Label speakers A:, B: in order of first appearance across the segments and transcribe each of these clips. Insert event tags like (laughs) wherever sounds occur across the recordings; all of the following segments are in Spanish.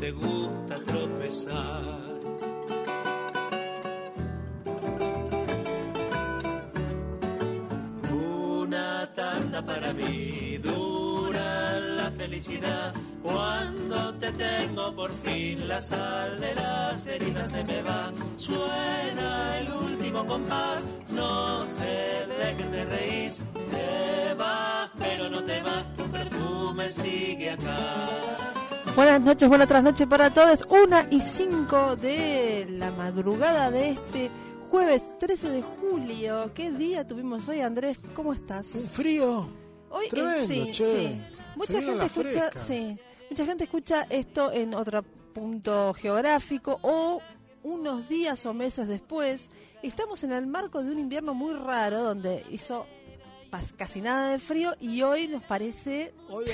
A: Te gusta tropezar. Una tanda para mí, dura la felicidad. Cuando te tengo por fin, la sal de las heridas se me va. Suena el último compás, no sé de qué te reís. Te vas, pero no te vas, tu perfume sigue acá.
B: Buenas noches, buenas trasnoches para todos. Una y cinco de la madrugada de este jueves 13 de julio. ¿Qué día tuvimos hoy, Andrés? ¿Cómo
C: Un
B: estás?
C: frío.
B: Hoy eh,
C: tremendo,
B: sí,
C: che.
B: sí. Mucha
C: Se
B: gente escucha, sí, mucha gente escucha esto en otro punto geográfico o unos días o meses después. Estamos en el marco de un invierno muy raro donde hizo casi nada de frío y hoy nos parece
C: Hoy,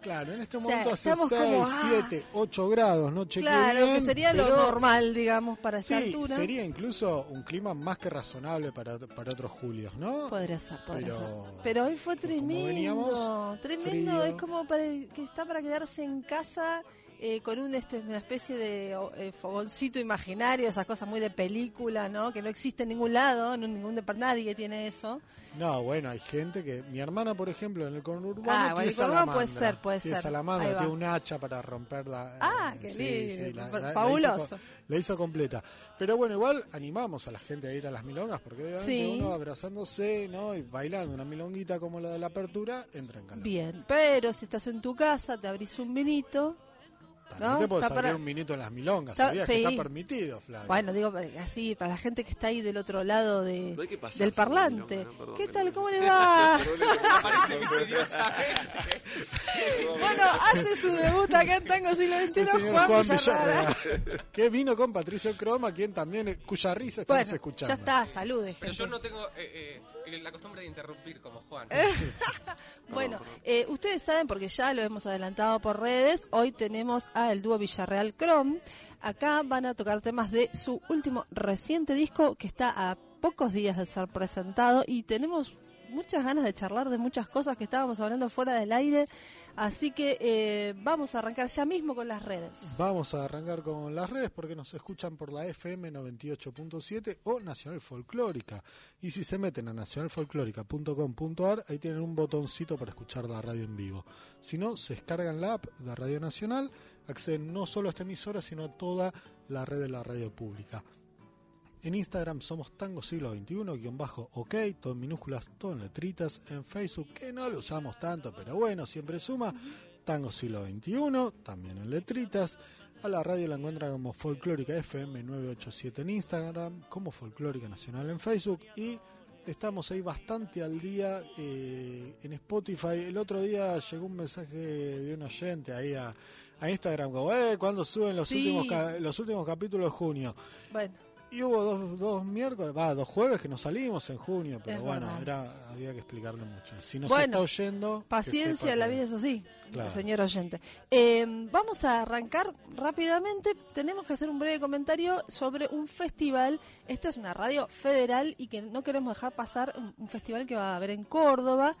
C: claro, en este
B: sea,
C: momento hace
B: estamos
C: 6,
B: como, ah.
C: 7, 8 grados, no
B: claro
C: bien,
B: que sería lo
C: pero
B: normal, digamos, para esta
C: Sí,
B: altura.
C: sería incluso un clima más que razonable para, para otros julios, ¿no?
B: Podría ser, podría
C: Pero-
B: ser. Pero hoy fue tremendo.
C: veníamos,
B: tremendo,
C: frío.
B: es como para, que está para quedarse en casa eh, con un, este, una especie de eh, fogoncito imaginario, esas cosas muy de película, ¿no? Que no existe en ningún lado, en ningún nadie tiene eso.
C: No, bueno, hay gente que... Mi hermana, por ejemplo, en el conurbano
B: Ah,
C: tiene
B: el conurbano puede ser, puede
C: tiene
B: ser.
C: salamandra, tiene un hacha para romperla.
B: Ah,
C: eh,
B: qué
C: sí, sí, la- la- la hizo co- La hizo completa. Pero bueno, igual animamos a la gente a ir a las milongas, porque obviamente
B: Sí.
C: uno abrazándose, ¿no? Y bailando una milonguita como la de la apertura, entra en calor.
B: Bien, pero si estás en tu casa, te abrís un vinito.
C: También
B: ¿no?
C: te abrir
B: para-
C: un minuto en las milongas,
B: Está-
C: ¿sabías
B: sí.
C: que está permitido, Flavio?
B: Bueno, digo eh, así, para la gente que está ahí del otro lado de,
D: No hay que pasarse
B: del parlante.
D: milonga, ¿no? Perdón,
B: ¿Qué tal? ¿Cómo le va? (laughs) Bueno, hace su debut acá en Tango Siglo XXI Juan,
C: Juan.
B: Villarreal,
C: que vino con Patricio Croma, quien también, eh, cuya risa estamos
B: Bueno,
C: escuchando.
B: ya está, salude,
E: Pero yo no tengo eh, eh, la costumbre de interrumpir como Juan. (laughs)
B: Bueno, eh, ustedes saben, porque ya lo hemos adelantado por redes, hoy tenemos a el dúo Villarreal Chrome. Acá van a tocar temas de su último reciente disco que está a pocos días de ser presentado y tenemos muchas ganas de charlar de muchas cosas que estábamos hablando fuera del aire. Así que eh, vamos a arrancar ya mismo con las redes.
C: Vamos a arrancar con las redes porque nos escuchan por la FM 98.7 o Nacional Folclórica. Y si se meten a nacionalfolclórica.com.ar, ahí tienen un botoncito para escuchar la radio en vivo. Si no, se descargan la app de Radio Nacional, acceden no solo a esta emisora, sino a toda la red de la radio pública. En Instagram somos Tango Siglo XXI, guion bajo OK, todo en minúsculas, todo en letritas. En Facebook, que no lo usamos tanto, pero bueno, siempre suma. Tango Siglo XXI, también en letritas. A la radio la encuentran como Folclórica FM 987 en Instagram, como Folclórica Nacional en Facebook y estamos ahí bastante al día eh, en Spotify. El otro día llegó un mensaje de un oyente ahí a, a Instagram como, eh, ¿cuándo suben los,
B: Sí.
C: últimos los últimos capítulos de junio?
B: Bueno,
C: Y hubo dos, dos miércoles, va, dos jueves que nos salimos en junio, pero
B: Es
C: bueno, era, había que explicarle mucho. Si nos
B: Bueno,
C: está oyendo,
B: Paciencia, la vida es así,
C: Claro.
B: señor oyente. Eh, vamos a arrancar rápidamente. Tenemos que hacer un breve comentario sobre un festival. Esta es una radio federal y que no queremos dejar pasar un, un festival que va a haber en Córdoba.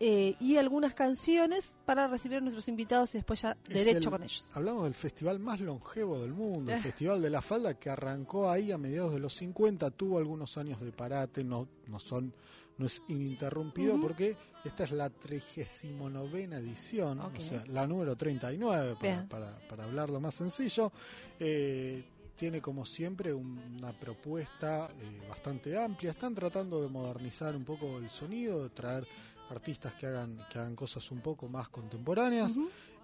B: Eh, y algunas canciones para recibir a nuestros invitados y después ya derecho
C: el-
B: con ellos.
C: Hablamos del festival más longevo del mundo, el. (laughs) Festival de la Falda, que arrancó ahí a mediados de los 50, tuvo algunos años de parate, no, no son no es ininterrumpido porque esta es la 39 edición, o sea, la número 39, para, para, para hablarlo más sencillo. Eh, tiene como siempre un- una propuesta eh, bastante amplia. Están tratando de modernizar un poco el sonido, de traer artistas que hagan, que hagan cosas un poco más contemporáneas.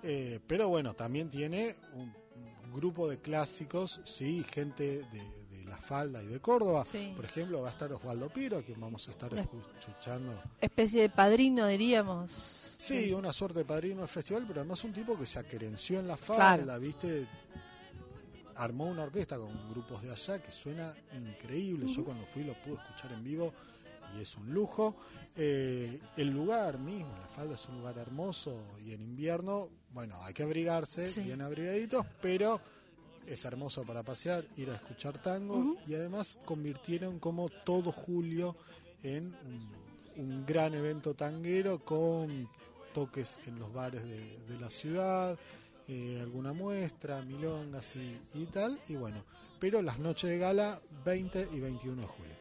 C: Eh, pero bueno, también tiene un, un grupo de clásicos, sí, gente de, de La Falda y de Córdoba.
B: Sí.
C: Por ejemplo, va a estar Osvaldo Piro, que vamos a estar
B: Una-
C: escuchando.
B: Especie de padrino, diríamos.
C: Sí, una suerte de padrino del festival, pero además un tipo que se acerenció en la falda,
B: Claro.
C: ¿viste? Armó una orquesta con grupos de allá que suena increíble. Yo cuando fui lo pude escuchar en vivo y es un lujo. Eh, el lugar mismo, la falda es un lugar hermoso y en invierno, bueno, hay que abrigarse,
B: Sí.
C: bien abrigaditos, pero es hermoso para pasear, ir a escuchar tango y además convirtieron como todo julio en un, un gran evento tanguero con toques en los bares de, de la ciudad, eh, alguna muestra, milongas y, y tal, y bueno, pero las noches de gala 20 y 21 de julio.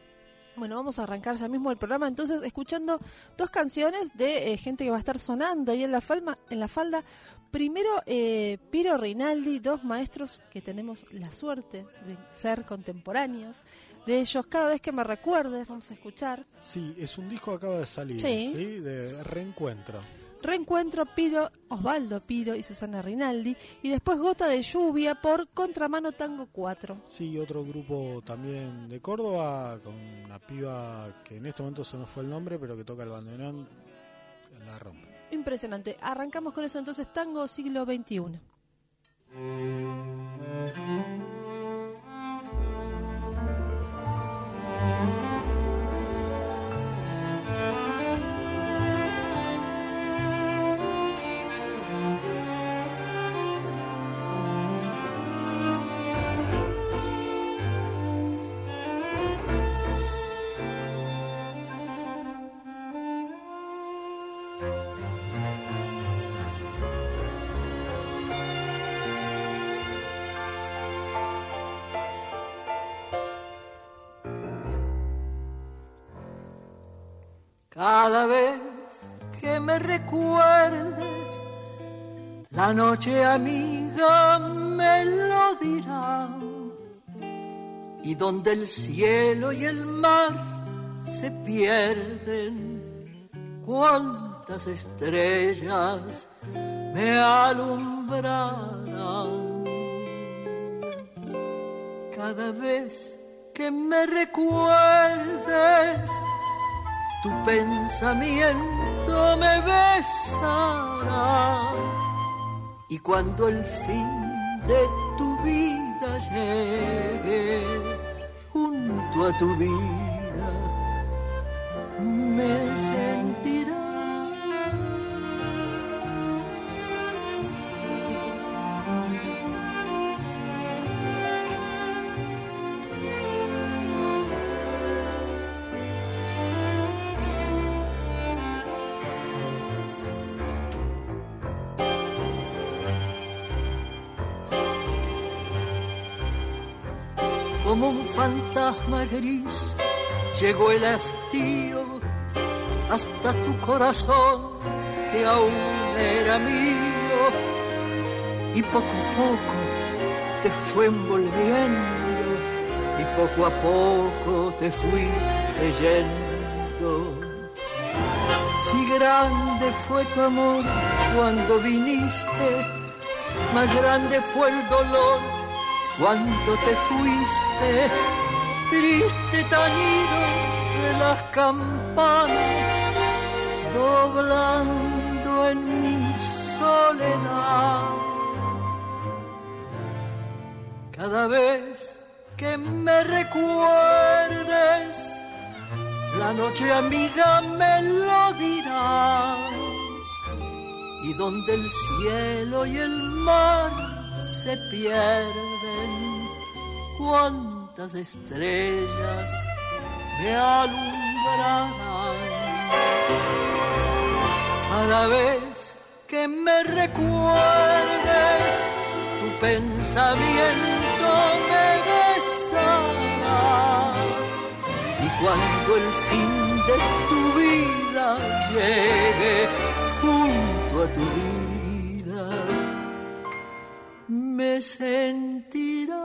B: Bueno, vamos a arrancar ya mismo el programa entonces escuchando dos canciones de eh, gente que va a estar sonando ahí en la falda. En la falda. Primero, eh, Piro Rinaldi, dos maestros que tenemos la suerte de ser contemporáneos. De ellos, cada vez que me recuerdes, vamos a escuchar
C: Sí, es un disco que acaba de salir,
B: Sí.
C: ¿sí? De reencuentro.
B: Reencuentro Piro, Osvaldo Piro y Susana Rinaldi. Y después Gota de Lluvia por Contramano Tango 4.
C: Sí, otro grupo también de Córdoba, con una piba que en este momento se nos fue el nombre, pero que toca el bandeirón, la rompe.
B: Impresionante. Arrancamos con eso entonces, Tango siglo XXI.
F: Cada vez que me recuerdes, la noche amiga me lo dirá. Y donde el cielo y el mar se pierden, cuántas estrellas me alumbrarán. Cada vez que me recuerdes, tu pensamiento me besará. Y cuando el fin de tu vida llegue junto a tu vida, llegó el hastío hasta tu corazón que aún era mío y poco a poco te fue envolviendo y poco a poco te fuiste yendo. Si grande fue tu amor cuando viniste, más grande fue el dolor cuando te fuiste, triste tañido de las campanas, doblando en mi soledad. Cada vez que me recuerdes, la noche amiga me lo dirá. Y donde el cielo y el mar se pierden, estrellas me alumbrarán. Cada vez que me recuerdes, tu pensamiento me besará. Y cuando el fin de tu vida llegue junto a tu vida, me sentirás.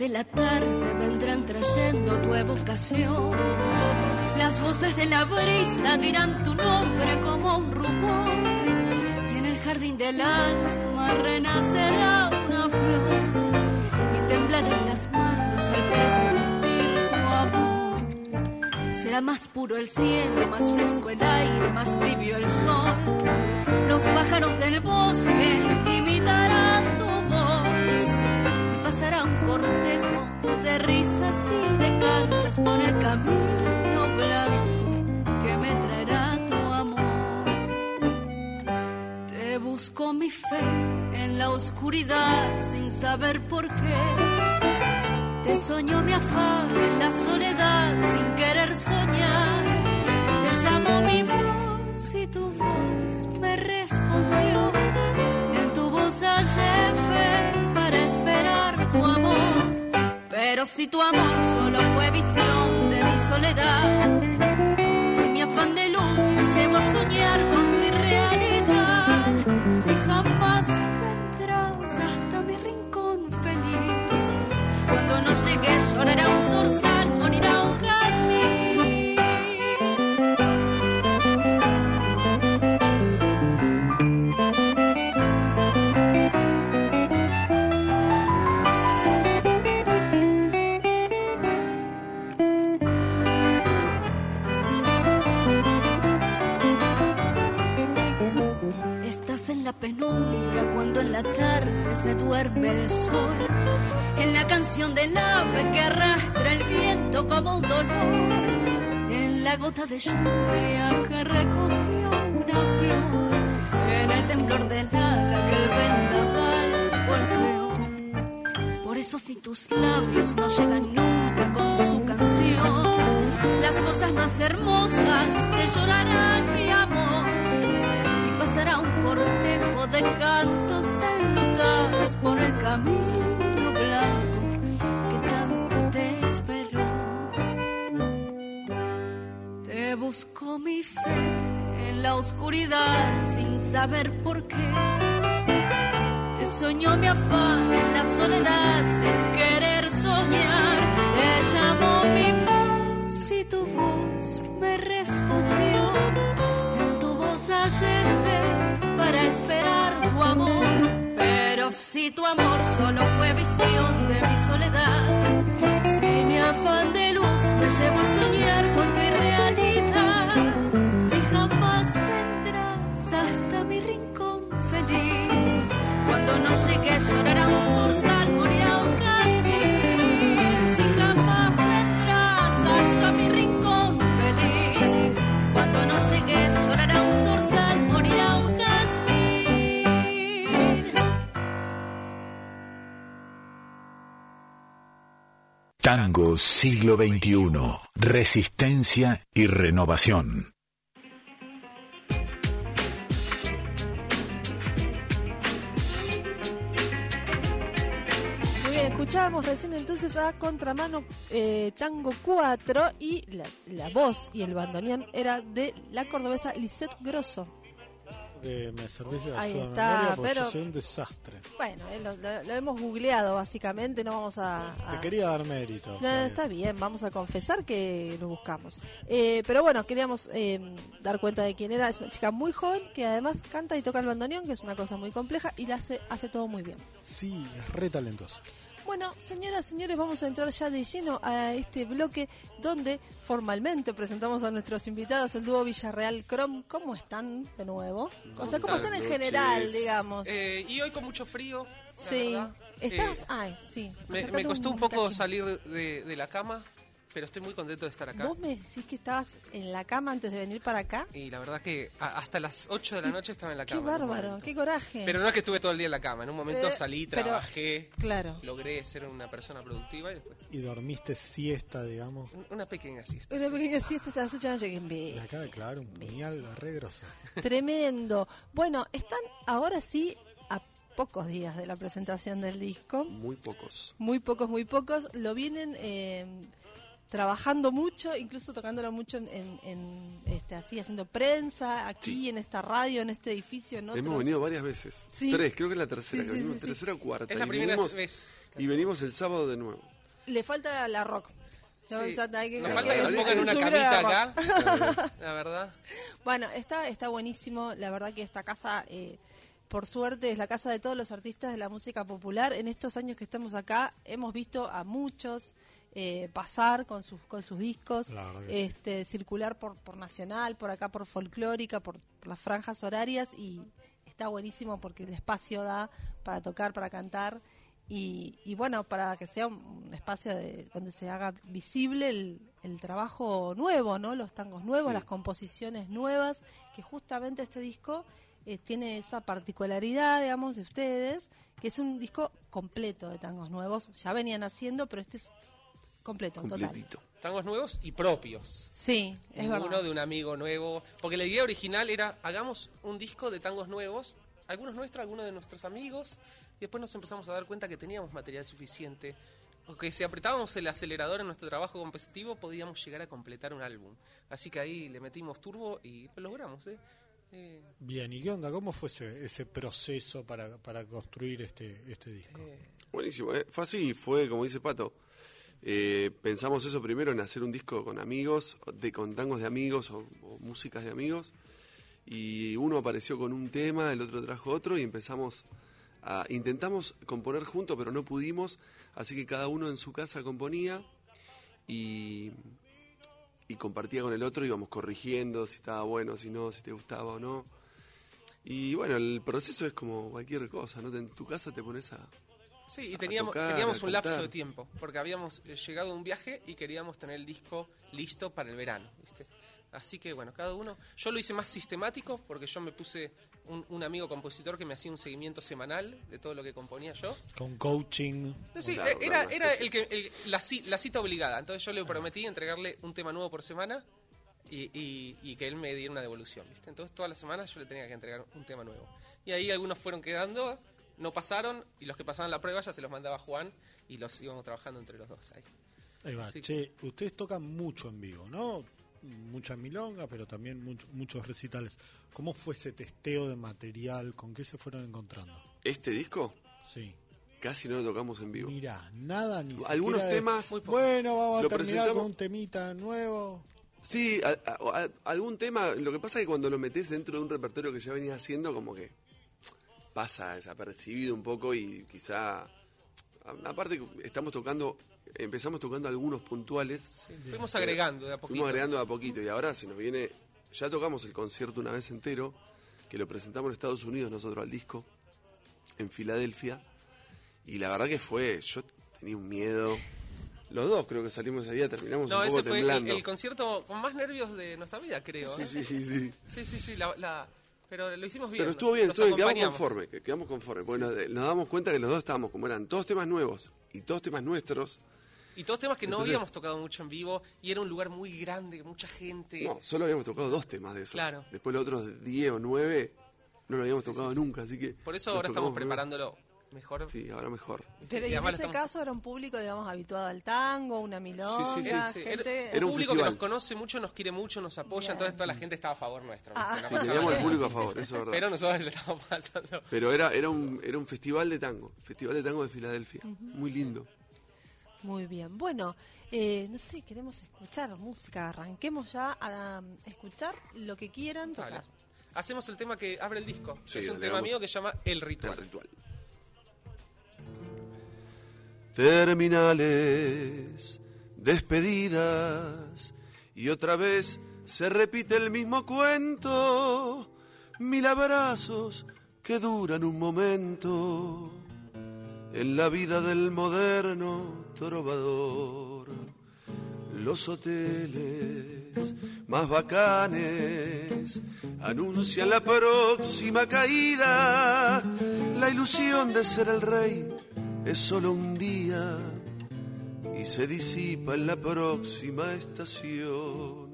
G: De la tarde vendrán trayendo tu evocación. Las voces de la brisa dirán tu nombre como un rumor. Y en el jardín del alma renacerá una flor. Y temblarán las manos al presentir tu amor. Será más puro el cielo, más fresco el aire, más tibio el sol. Los pájaros del bosque imitarán tu pasará un cortejo de risas y de cantos por el camino blanco que me traerá tu amor. Te busco mi fe en la oscuridad sin saber por qué. Te soñó mi afán en la soledad sin querer soñar. Te llamó mi voz y tu voz me respondió. En tu voz hallé Si tu amor solo fue visión de mi soledad, si mi afán de luz me llevó a soñar con tu irrealidad, si jamás vendrás hasta mi rincón feliz, cuando no llegue llorará un zorzal, penumbra cuando en la tarde se duerme el sol. En la canción del ave que arrastra el viento como un dolor. En la gota de lluvia que recogió una flor. En el temblor del ala que el vendaval golpeó. Por eso si tus labios no llegan nunca con su canción, las cosas más hermosas te llorarán mi amor pasará un cortejo de cantos enlutados por el camino blanco que tanto te esperó. Te busco mi fe en la oscuridad sin saber por qué. Te soñó mi afán en la soledad sin querer soñar. Te llamó mi voz y tu voz me respondió. Fe para esperar tu amor. Pero si tu amor solo fue visión de mi soledad, si mi afán de luz me llevó a soñar con tu irrealidad, si jamás vendrás hasta mi rincón feliz, cuando no llegue llorará un zorzal,
H: Tango siglo XXI. Resistencia y renovación.
B: Muy bien, escuchábamos recién entonces a Contramano eh, Tango 4 y la, la voz y el bandoneón era de la cordobesa Lisette Grosso.
C: Que me servís de
B: Ahí
C: ayuda
B: está,
C: porque
B: pero-
C: yo soy un desastre.
B: Bueno, eh, lo, lo- lo hemos googleado básicamente, no vamos a... a-
C: Te quería dar mérito.
B: No, está bien, vamos a confesar que lo buscamos. Eh, pero bueno, queríamos eh, dar cuenta de quién era. Es una chica muy joven que además canta y toca el bandoneón, que es una cosa muy compleja, y la hace, hace todo muy bien.
C: Sí, es re talentosa.
B: Bueno, señoras, señores, vamos a entrar ya de lleno a este bloque donde formalmente presentamos a nuestros invitados, el dúo Villarreal Crom. ¿Cómo están de nuevo? O sea, ¿cómo están en general, digamos?
E: Eh, y hoy con mucho frío. la
B: sí.
E: verdad.
B: ¿Estás?
E: Eh,
B: Ay, sí.
E: me, costó un
B: un
E: poco
B: cachín.
E: salir de, de la cama. Pero estoy muy contento de estar acá.
B: Vos me decís que estabas en la cama antes de venir para acá.
E: Y la verdad que hasta las 8 de la noche estaba en la
B: Qué
E: cama. un
B: bárbaro, qué coraje.
E: Pero no es que estuve todo el día en la cama. En un momento
B: Eh,
E: salí,
B: pero-
E: trabajé,
B: Claro.
E: logré ser una persona productiva y después
C: Y dormiste siesta, digamos.
E: un- una pequeña siesta.
B: Una pequeña siesta hasta las 8 de la noche. que
C: Me
B: me-
C: acaba de clavar un puñal re grosso. (laughs)
B: Tremendo. Bueno, están ahora sí a pocos días de la presentación del disco.
I: Muy pocos.
B: Muy pocos, muy pocos. Lo vienen eh, trabajando mucho, incluso tocándolo mucho en, en- en, este, así, haciendo prensa, aquí en esta radio, en este edificio, en otros.
I: Hemos venido varias veces.
B: Sí.
I: Tres, creo que es la tercera.
B: Sí,
I: que
B: sí,
I: venimos,
B: sí, sí.
I: tercera o cuarta.
E: Es la
I: y
E: primera
I: venimos,
E: vez.
I: Y venimos el sábado de nuevo.
B: Le falta la rock.
E: Sí.
B: ves, hay que-
E: Nos
B: hay
E: falta que nos
I: hay
E: pongan
I: que
E: una camita acá. (laughs) La verdad.
B: Bueno, está, está buenísimo. La verdad que esta casa, eh, por suerte, es la casa de todos los artistas de la música popular. En estos años que estamos acá, hemos visto a muchos eh, pasar con sus, con sus discos,
C: sí.
B: este, circular por, por Nacional, por acá por Folclórica, por, por las franjas horarias y está buenísimo porque el espacio da para tocar, para cantar. Y, y bueno, para que sea un, un espacio de, donde se haga visible el, el trabajo nuevo, ¿no? Los tangos nuevos,
I: Sí.
B: las composiciones nuevas, que justamente este disco eh, tiene esa particularidad, digamos, de ustedes, que es un disco completo de tangos nuevos. Ya venían haciendo, pero este es completo, total.
I: Completito.
E: Tangos nuevos y propios.
B: Sí, es
E: Ninguno
B: verdad.
E: de un amigo nuevo. Porque la idea original era, hagamos un disco de tangos nuevos, algunos nuestros, algunos de nuestros amigos, y después nos empezamos a dar cuenta que teníamos material suficiente, o que si apretábamos el acelerador en nuestro trabajo competitivo, podíamos llegar a completar un álbum. Así que ahí le metimos turbo y lo logramos, ¿eh? Eh,
C: Bien, ¿y qué onda? ¿Cómo fue ese, ese proceso para, para construir este, este disco?
E: eh,
I: Buenísimo. ¿eh? Fue así, fue como dice Pato. Eh, pensamos eso primero en hacer un disco con amigos, de con tangos de amigos o, o músicas de amigos. Y uno apareció con un tema, el otro trajo otro y empezamos a... Intentamos componer juntos, pero no pudimos. Así que cada uno en su casa componía y, y compartía con el otro, íbamos corrigiendo si estaba bueno, si no, si te gustaba o no. Y bueno, el proceso es como cualquier cosa, ¿no? En tu casa te pones a,
E: Sí, y teníamos,
I: tocar,
E: teníamos un lapso de tiempo, porque habíamos eh, llegado a un viaje y queríamos tener el disco listo para el verano, ¿viste? Así que bueno, cada uno... Yo lo hice más sistemático porque yo me puse un, un amigo compositor que me hacía un seguimiento semanal de todo lo que componía yo.
C: Con coaching.
E: No, sí,
I: Claro,
E: eh, era,
I: claro,
E: era el que, el- la, ci- la cita obligada. Entonces yo le prometí entregarle un tema nuevo por semana y, y- y que él me diera una devolución, ¿viste? Entonces todas las semanas yo le tenía que entregar un tema nuevo. Y ahí algunos fueron quedando, no pasaron, y los que pasaban la prueba ya se los mandaba Juan y los íbamos trabajando entre los dos ahí.
C: Ahí va.
E: Sí.
C: Che, ustedes tocan mucho en vivo, ¿no? Mucha milonga, pero también mucho- muchos recitales. ¿Cómo fue ese testeo de material? ¿Con qué se fueron encontrando?
I: Este disco
C: Sí.
I: casi no lo tocamos en vivo.
C: Mira, nada ni
I: Algunos
C: siquiera
I: temas.
C: Bueno, vamos a terminar
I: presentamos-
C: con un temita nuevo.
I: sí, a- a- a- algún tema, lo que pasa es que cuando lo metes dentro de un repertorio que ya venías haciendo, como que pasa desapercibido un poco y quizá, aparte estamos tocando, empezamos tocando algunos puntuales,
E: Fuimos agregando de a poquito.
I: fuimos agregando de a poquito y ahora se nos viene, ya tocamos el concierto una vez entero, que lo presentamos en Estados Unidos nosotros al disco, en Filadelfia, y la verdad que fue, yo tenía un miedo. Los dos creo que salimos ese día, terminamos
E: No,
I: un poco
E: ese fue el,
I: temblando.
E: el concierto con más nervios de nuestra vida, creo.
I: Sí,
E: ¿eh?
I: sí, sí, sí.
E: sí, sí, sí, la- la- pero lo hicimos bien.
I: Pero estuvo bien, estuvo bien, quedamos que- quedamos conformes. porque nos, nos damos cuenta que los dos estábamos, como eran todos temas nuevos y todos temas nuestros,
E: Y todos temas que no habíamos tocado mucho en vivo y era un lugar muy grande, mucha gente.
I: no, solo habíamos tocado dos temas de esos.
E: Claro.
I: Después los otros 10 o 9 no lo habíamos tocado nunca, así que...
E: Por eso ahora estamos preparándolo mejor.
I: Sí, ahora mejor.
B: Pero
E: Y
B: en ese
E: estamos-
B: caso era un público, digamos, habituado al tango, una milonga,
I: sí,
E: Sí,
B: gente...
E: Era,
I: Era
E: un
I: un
E: público que nos conoce mucho, nos quiere mucho, nos apoya,
B: Bien.
E: entonces toda la gente estaba a favor nuestro.
B: Ah.
I: Sí, teníamos el público a favor, eso es verdad.
E: Pero nosotros le estábamos pasando.
I: Pero era, era, un, era un festival de tango, Festival de Tango de Filadelfia. Muy lindo.
B: Muy bien. Bueno, eh, no sé, queremos escuchar música. Arranquemos ya a um, escuchar lo que quieran tocar.
E: Dale. Hacemos el tema que abre el disco.
I: Sí,
E: es un tema
I: vamos.
E: mío que se llama El
I: El
E: Ritual.
I: Terminales, despedidas, y otra vez se repite el mismo cuento. Mil abrazos que duran un momento en la vida del moderno trovador. Los hoteles más bacanes anuncian la próxima caída. La ilusión de ser el rey es solo un día y se disipa en la próxima estación.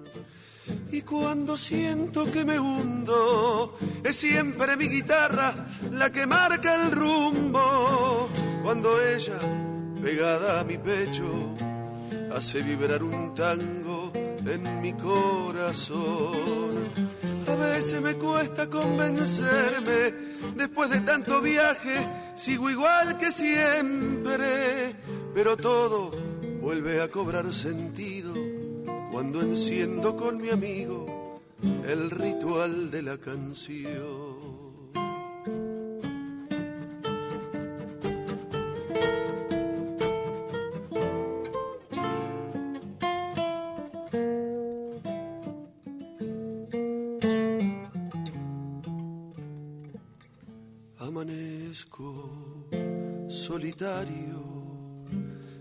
I: Y cuando siento que me hundo, es siempre mi guitarra la que marca el rumbo. Cuando ella, pegada a mi pecho, hace vibrar un tango en mi corazón. A veces me cuesta convencerme, después de tanto viaje, sigo igual que siempre, pero todo vuelve a cobrar sentido cuando enciendo con mi amigo el ritual de la canción.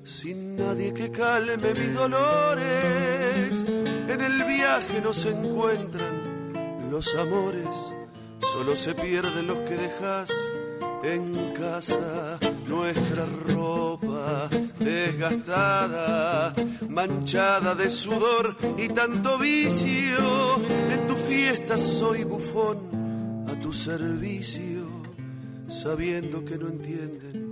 I: Sin nadie que calme mis dolores. En el viaje no se encuentran los amores, solo se pierden los que dejas en casa. Nuestra ropa desgastada, manchada de sudor y tanto vicio. En tu fiesta soy bufón a tu servicio, sabiendo que no entienden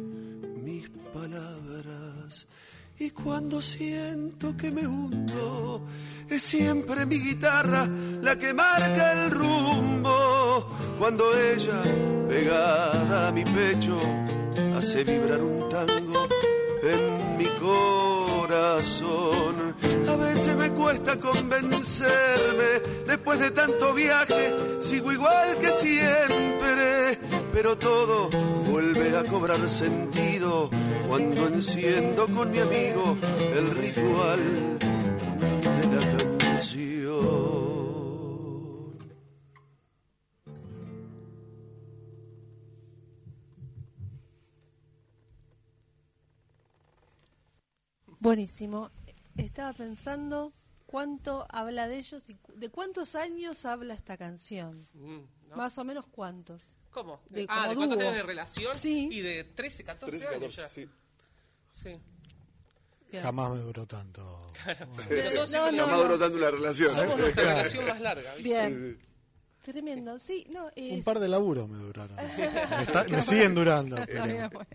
I: Y cuando siento que me hundo, es siempre mi guitarra la que marca el rumbo. Cuando ella, pegada a mi pecho, hace vibrar un tango en mi corazón. A veces me cuesta convencerme, después de tanto viaje, sigo igual que siempre, pero todo vuelve a cobrar sentido cuando enciendo con mi amigo el ritual de la canción.
B: Buenísimo. Estaba pensando cuánto habla de ellos y de cuántos años habla esta canción.
E: Mm, ¿no?
B: Más o menos cuántos.
E: ¿Cómo?
B: De-
E: ah,
B: como
E: ¿de cuántos años de relación?
B: Sí.
E: Y de 13, 14,
I: 13,
E: años
I: 14,
E: ya.
I: sí.
E: Sí.
C: Jamás me duró tanto.
E: Pero nosotros
B: No,
E: siempre
B: no,
I: Jamás duró tanto una relación.
E: somos nuestra
C: Claro.
E: relación más larga, ¿viste?
B: Bien. Tremendo. Sí, no, es...
C: Un par de laburos me duraron. (laughs) Me, está- me siguen durando. Pero-
B: bueno.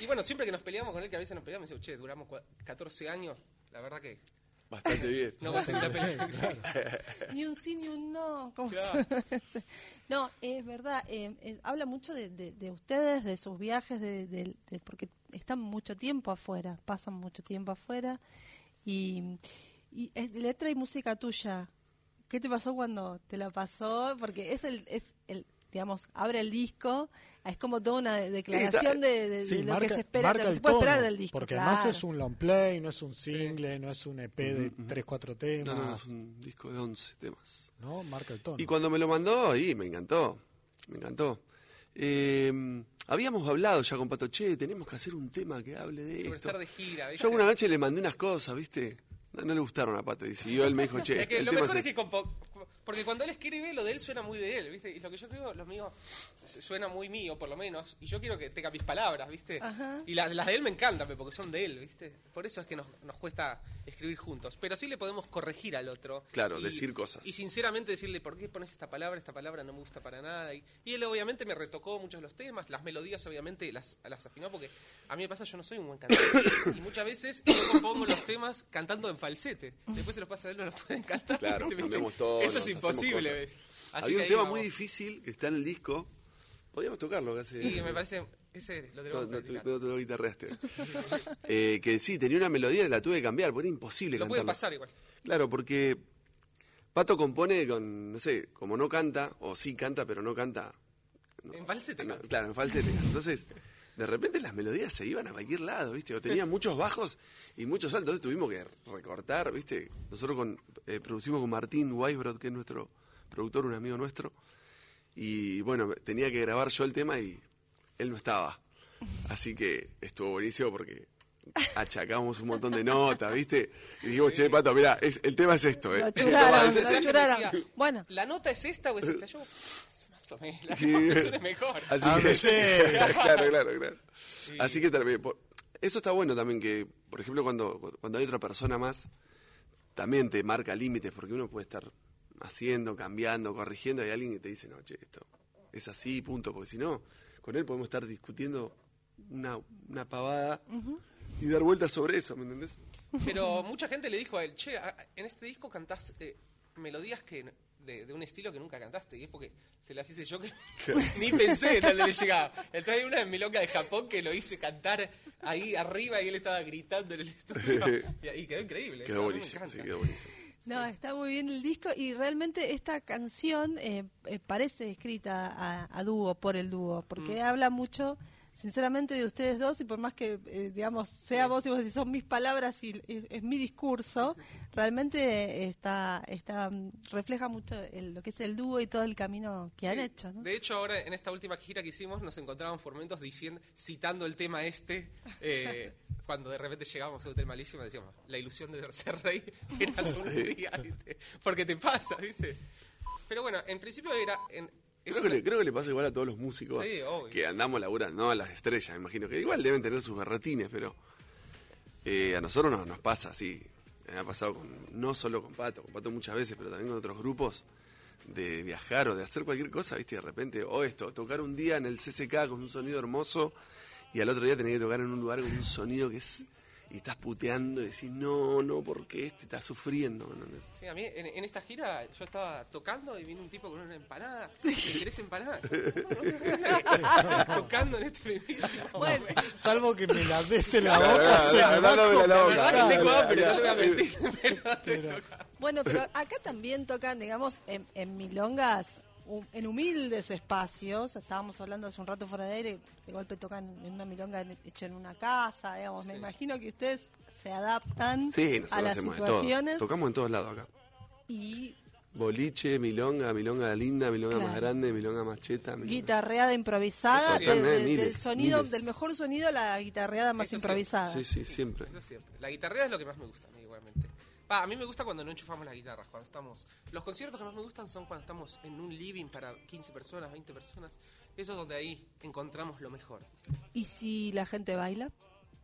E: Y bueno, siempre que nos peleamos con él, que a veces nos peleamos, me dice, che, duramos cua- 14 años, la verdad que
I: Bastante bien.
E: no ser la pelea.
B: Ni un sí ni un no. ¿cómo
E: Claro.
B: se- no, es verdad. eh, eh, habla mucho de, de- de ustedes, de sus viajes, de, de- de- porque están mucho tiempo afuera, pasan mucho tiempo afuera. Y, y es letra y música tuya. ¿Qué te pasó cuando te la pasó? Porque es el, es el digamos, abre el disco, es como toda una de- declaración de, de-
C: Sí,
B: de lo
C: marca,
B: que se espera, de
C: marca
B: lo que
C: el
B: se puede esperar del disco.
C: Porque
B: claro.
C: además es un long play, no es un single, no es un EP de 3, 4
I: No,
C: temas.
I: no, es un disco de 11 temas.
C: ¿no? Marca el tono.
I: Y cuando me lo mandó, ahí me encantó. Me encantó. Eh, habíamos hablado ya con Pato, che, tenemos que hacer un tema que hable de
E: Sobre
I: esto.
E: estar de gira, ¿viste?
I: Yo una noche le mandé unas cosas, ¿viste? No, no le gustaron a Pato. Y siguió él me dijo, che,
E: Es que
I: el
E: lo
I: tema
E: mejor es
I: es
E: que porque cuando él escribe lo de él suena muy de él, ¿viste? Y lo que yo escribo, lo mío su- suena muy mío, por lo menos, y yo quiero que tenga mis palabras, ¿viste?
B: Ajá.
E: Y la- las de él me encantan, porque son de él, ¿viste? Por eso es que nos, nos cuesta escribir juntos, pero sí le podemos corregir al otro.
I: Claro,
E: y-
I: decir cosas.
E: Y sinceramente decirle, ¿por qué pones esta palabra? Esta palabra no me gusta para nada. Y, y él obviamente me retocó muchos de los temas, las melodías obviamente las, las afinó, porque a mí me pasa, yo no soy un buen cantante. y muchas veces yo compongo los temas cantando en falsete. Después se los pasa a él, no los pueden cantar.
I: Claro, cambiamos tonos,
E: Esto es imposible,
I: Había
E: que
I: un tema
E: vamos.
I: muy difícil que está en el disco. Podríamos tocarlo, que hace...
E: Y me parece, ese lo
I: No,
E: tenemos
I: no,
E: que
I: te-
E: practicar.
I: no te lo guitarreaste. (laughs) Eh, que sí, tenía una melodía y la tuve que cambiar, porque era imposible
E: Lo
I: cantarla.
E: pasar igual.
I: Claro, porque Pato compone con, no sé, como no canta, o sí canta, pero no canta. no,
E: En falsete
I: no, claro, en falsete. Entonces, de repente las melodías se iban a cualquier lado, ¿viste? O tenían muchos bajos y muchos altos, entonces tuvimos que recortar, ¿viste? Nosotros con, eh, producimos con Martín Weisbrod, que es nuestro productor, un amigo nuestro, y bueno, tenía que grabar yo el tema y él no estaba. Así que estuvo buenísimo porque achacamos un montón de notas, ¿viste? Y digo, che, Pato, mirá, es, el tema es esto, ¿eh?
B: Lo (laughs) churaron, lo churaron. Bueno,
E: ¿La nota es esta o es esta? Yo, más o menos,
I: Sí.
E: suene mejor.
I: Así que, (laughs) claro, claro, claro. Así que también, por- eso está bueno también que, por ejemplo, cuando, cuando hay otra persona más, también te marca límites, porque uno puede estar haciendo, cambiando, corrigiendo, y hay alguien que te dice, no, che, esto es así, punto, porque si no, con él podemos estar discutiendo una, una pavada y dar vueltas sobre eso, ¿me entendés?
E: Pero mucha gente le dijo a él, che, en este disco cantás eh, melodías que de, de un estilo que nunca cantaste. Y es porque se las hice yo que (laughs) ni pensé en dónde le llegaba. Entonces hay una de milonga de Japón que lo hice cantar ahí arriba y él estaba gritando en el estudio. (laughs) y, y quedó increíble.
I: Quedó buenísimo, sí, quedó buenísimo.
B: no, está muy bien el disco y realmente esta canción eh, eh, parece escrita a, a dúo, por el dúo, porque
E: Mm.
B: habla mucho, sinceramente, de ustedes dos y por más que, eh, digamos, sea vos y vos decís, son mis palabras y, y es mi discurso, realmente está, está mm, refleja mucho el- lo que es el dúo y todo el camino que han hecho. ¿no?
E: De hecho, ahora en esta última gira que hicimos nos encontrábamos por momentos diciendo, citando el tema este, (laughs) eh, cuando de repente llegábamos a un hotel malísimo decíamos, la ilusión de ser rey era solo un (laughs) día, ¿viste? Porque te pasa, ¿viste? Pero bueno, en principio era... En,
I: Creo que, le, creo que le pasa igual a todos los músicos
E: Sí, obvio.
I: que andamos laburando, no a las estrellas, me imagino que igual deben tener sus berretines, pero eh, a nosotros nos, nos pasa así. Me ha pasado con, no solo con Pato, con Pato muchas veces, pero también con otros grupos, de viajar o de hacer cualquier cosa, ¿viste? Y de repente, o esto, tocar un día en el CCK con un sonido hermoso y al otro día tener que tocar en un lugar con un sonido que es. Y estás puteando y decís, no, no, porque este está sufriendo, ¿me entendés?
E: Sí, a mí en, en esta gira yo estaba tocando y vino un tipo con una empanada. ¿Te querés empanada? tocando en este mismísimo
B: Bueno,
C: Salvo que me la des en la boca,
I: no, no, la
E: verdad que tengo hambre, no te voy a mentir. (laughs) pero.
B: Bueno, pero acá también tocan, digamos, en, en milongas, en humildes espacios. Estábamos hablando hace un rato fuera de aire, de golpe tocan en una milonga en- hecha en una casa, digamos. Me imagino que ustedes se adaptan
I: Sí,
B: a
I: nosotros
B: las situaciones
I: Tocamos en todos lados acá.
B: y
I: Boliche, milonga, milonga linda, milonga más grande, milonga más cheta. milonga-
B: guitarreada improvisada, de- del sonido,
I: miles.
B: del mejor sonido a la guitarreada más
E: Eso
B: improvisada.
I: Sí, sí, siempre.
E: Eso siempre. La guitarra es lo que más me gusta a mí, a mí me gusta cuando no enchufamos las guitarras, cuando estamos... Los conciertos que más me gustan son cuando estamos en un living para 15 personas, 20 personas. Eso es donde ahí encontramos lo mejor.
B: Y si la gente baila,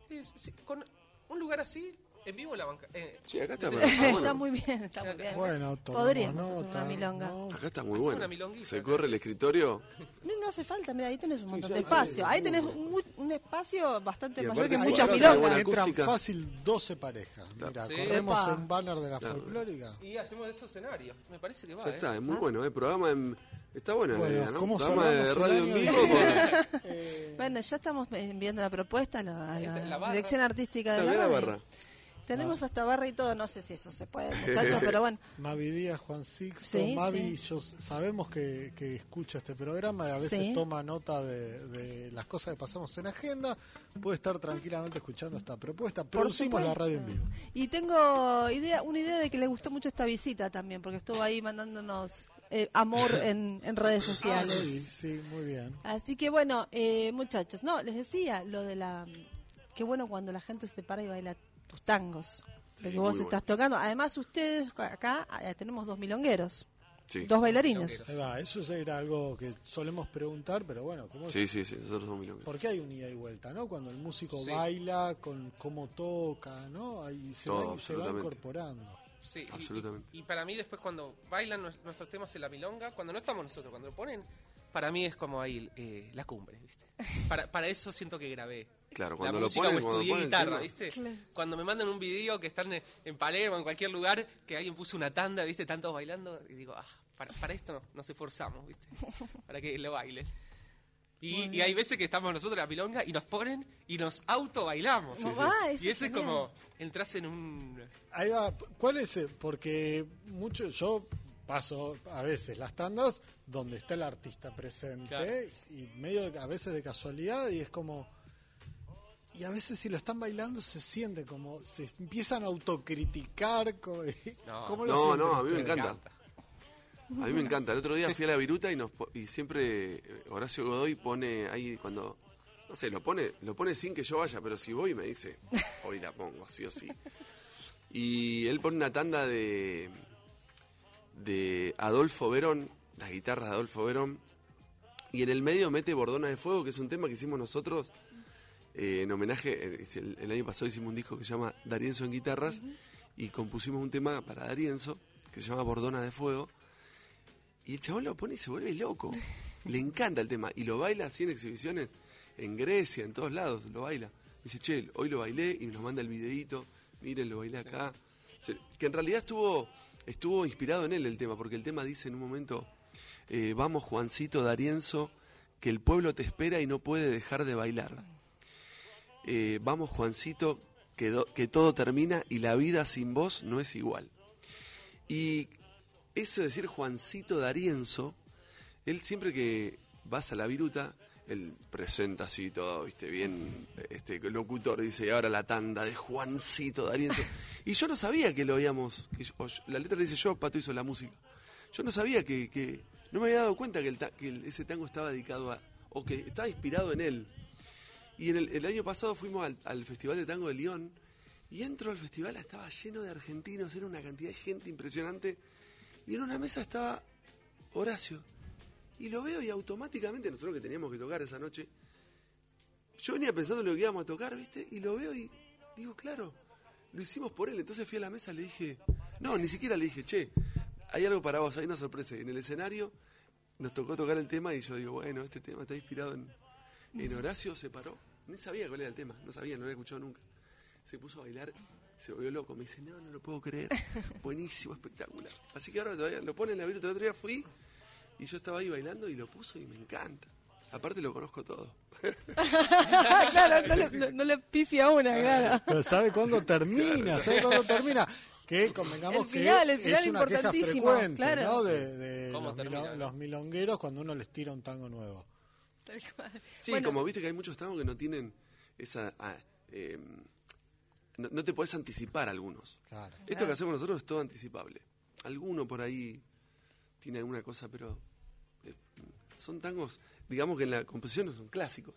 E: Es- sí, con un lugar así, en vivo la banca... eh,
I: Sí, acá está, bueno.
B: muy bien, está muy bien.
C: Bueno,
B: Podríamos hacer una milonga.
C: ¿no?
I: Acá está muy bueno. Se
E: acá.
I: corre el escritorio.
B: No, no hace falta, mira, ahí tenés un montón
I: ya
B: de espacio. Ahí tenés un, mu- un espacio bastante mayor que muchas milongas.
C: Entran fácil 12 parejas. Mira,
E: Sí.
C: corremos
B: Epa.
C: un banner de la
I: Claro.
C: folclórica.
E: Y hacemos esos escenarios. Me parece que va,
I: Ya
E: ¿eh?
I: está, es muy bueno, ¿eh? Programa en... Está buena la
C: Bueno,
I: idea, ¿no?
C: ¿cómo
I: Programa de
C: el
I: radio en vivo con... (laughs)
B: Bueno, ya estamos enviando la propuesta a la, a la
E: la
B: dirección artística de la
I: la barra.
B: Tenemos hasta barra y todo, no sé si eso se puede, (laughs) muchachos, pero bueno.
C: Mavi Díaz, Juan Sixto,
B: Sí,
C: Mavi,
B: sí.
C: yo sabemos que, que escucha este programa y a veces
B: Sí.
C: toma nota de, de las cosas que pasamos en agenda. Puede estar tranquilamente escuchando esta propuesta. Producimos la radio en vivo.
B: Y tengo idea, una idea de que le gustó mucho esta visita también, porque estuvo ahí mandándonos eh, amor (laughs) en, en redes
C: Ah,
B: sociales.
C: sí, sí, muy bien.
B: Así que bueno, eh, muchachos, no, les decía lo de la... Qué bueno cuando la gente se para y baila tus tangos, lo
I: Sí,
B: que vos estás tocando. Además, ustedes acá eh, tenemos dos milongueros,
I: Sí.
B: dos bailarines.
C: va, eso era algo que solemos preguntar, pero bueno, ¿cómo
I: Sí, sí, sí, nosotros somos milongueros.
C: ¿por qué hay un ida y vuelta, no? Cuando el músico
E: Sí.
C: baila, con cómo toca, ¿no? Ahí se,
I: Todo,
C: va, se va
I: absolutamente.
C: incorporando.
E: Sí, y-
I: Absolutamente.
E: Y, y para mí después cuando bailan nues- nuestros temas en la milonga, cuando no estamos nosotros, cuando lo ponen, para mí es como ahí eh, la cumbre, ¿viste? (laughs) Para, para eso siento que grabé.
I: Claro,
E: la
I: cuando lo
E: música
I: ponen,
E: o
I: cuando
E: estudié
I: ponen el
E: guitarra. ¿viste?
B: Claro.
E: Cuando me mandan un video que están en, en Palermo, en cualquier lugar, que alguien puso una tanda, ¿viste? Tantos bailando, y digo, ah, para, para esto no, nos esforzamos, ¿viste? (laughs) Para que lo bailen. Y, y hay veces que estamos nosotros en la milonga y nos ponen y nos auto bailamos.
B: No va, eso
E: y eso es como, entras en un...
C: Ahí va, ¿cuál es? el- Porque mucho, yo paso a veces las tandas donde está el artista presente
E: Claro.
C: y medio de- a veces de casualidad y es como y a veces si lo están bailando se siente como se empiezan a autocriticar (laughs)
E: No.
C: ¿cómo lo
I: No,
C: sienten
I: no, a mí me encanta. A mí me encanta. El otro día fui a la viruta y nos y siempre eh, Horacio Godoy pone ahí cuando no sé, lo pone, lo pone sin que yo vaya, pero si voy me dice, hoy la pongo, sí o sí. Y él pone una tanda de, de Adolfo Verón, las guitarras de Adolfo Verón, y en el medio mete Bordona de Fuego, que es un tema que hicimos nosotros eh, en homenaje, eh, el, el año pasado hicimos un disco que se llama Darienzo en guitarras, y compusimos un tema para Darienzo, que se llama Bordona de Fuego, y el chabón lo pone y se vuelve loco. (laughs) Le encanta el tema. Y lo baila así en exhibiciones en Grecia, en todos lados, lo baila. Me dice, che, hoy lo bailé y nos manda el videíto. Miren, lo bailé acá. Que en realidad estuvo, estuvo inspirado en él el tema, porque el tema dice en un momento, eh, vamos Juancito Darienzo, que el pueblo te espera y no puede dejar de bailar. Eh, vamos Juancito, que, do- que todo termina y la vida sin vos no es igual. Y eso de decir Juancito Darienzo, él siempre que vas a la viruta, él presenta así todo, viste, bien, este locutor dice, y ahora la tanda de Juancito Darienzo. Y yo no sabía que lo habíamos, que yo- la letra dice yo, Pato hizo la música. Yo no sabía que, que- no me había dado cuenta que, el que ese tango estaba dedicado a, o que estaba inspirado en él. Y en el, año pasado fuimos al, al Festival de Tango de León y entro al festival, estaba lleno de argentinos, era una cantidad de gente impresionante. Y en una mesa estaba Horacio. Y lo veo y automáticamente, nosotros que teníamos que tocar esa noche, yo venía pensando en lo que íbamos a tocar, ¿viste? Y lo veo y digo, claro, lo hicimos por él. Entonces fui a la mesa le dije, no, ni siquiera le dije, che, hay algo para vos, hay una sorpresa. En el escenario nos tocó tocar el tema y yo digo, bueno, este tema está inspirado en, en Horacio, se paró. Ni sabía cuál era el tema, no sabía, no lo había escuchado nunca. Se puso a bailar, se volvió loco. Me dice, no, no lo puedo creer. (laughs) Buenísimo, espectacular. Así que ahora todavía lo pone en la vida. El otro día fui y yo estaba ahí bailando y lo puso y me encanta. Aparte lo conozco todo. (laughs)
B: claro, no le, no- no le pifia una, claro.
C: Pero ¿sabe cuándo termina? ¿Sabe cuándo termina? Que convengamos
B: El final,
C: que
B: el final
C: es una queja
B: importantísimo,
C: frecuente,
B: claro.
C: ¿no? De, de
E: ¿Cómo
C: los,
E: termina,
C: milo-
E: no?
C: los milongueros cuando uno les tira un tango nuevo.
B: Tal cual.
I: Sí,
B: Bueno,
I: como viste que hay muchos tangos que no tienen esa... ah, eh, no, no te puedes anticipar algunos.
C: Claro.
I: Esto que hacemos nosotros es todo anticipable. Alguno por ahí tiene alguna cosa, pero eh, son tangos, digamos que en la composición no son clásicos.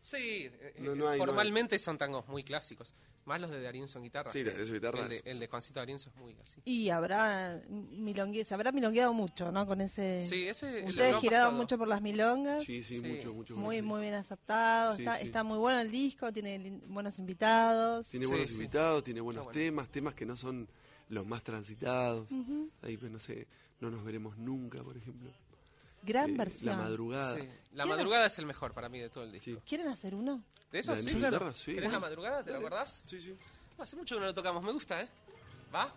E: Sí, eh,
I: No, no hay- no
E: formalmente son tangos muy clásicos. Más los de Darienzo en guitarra.
I: Sí, los de Darienzo en guitarra.
E: El de, el de Juancito Darienzo es muy así.
B: Y habrá milongue, se habrá milongueado mucho, ¿no? Con ese.
E: Sí, ese el
B: Ustedes giraron
E: pasado.
B: mucho por las milongas.
I: Sí, sí,
E: Sí.
I: mucho, mucho.
B: Muy, muy bien aceptado.
I: Sí,
B: está,
I: sí.
B: está muy bueno el disco, tiene buenos invitados.
I: Tiene
E: Sí,
I: buenos
E: sí.
I: invitados, tiene buenos
E: bueno.
I: temas, temas que no son los más transitados. Ahí, pues, no sé, no nos veremos nunca, por ejemplo.
B: Gran
I: Eh,
B: versión.
I: La madrugada.
E: Sí. La
B: ¿Quién-
E: madrugada es el mejor para mí de todo el disco.
I: Sí.
B: ¿Quieren hacer uno?
E: ¿De eso?
I: ¿La de
E: Sí, claro.
I: Sí.
E: ¿Querés la madrugada? ¿Te lo acordás?
I: Sí, sí.
E: No, hace mucho que no lo tocamos. Me gusta, ¿eh? ¿Va?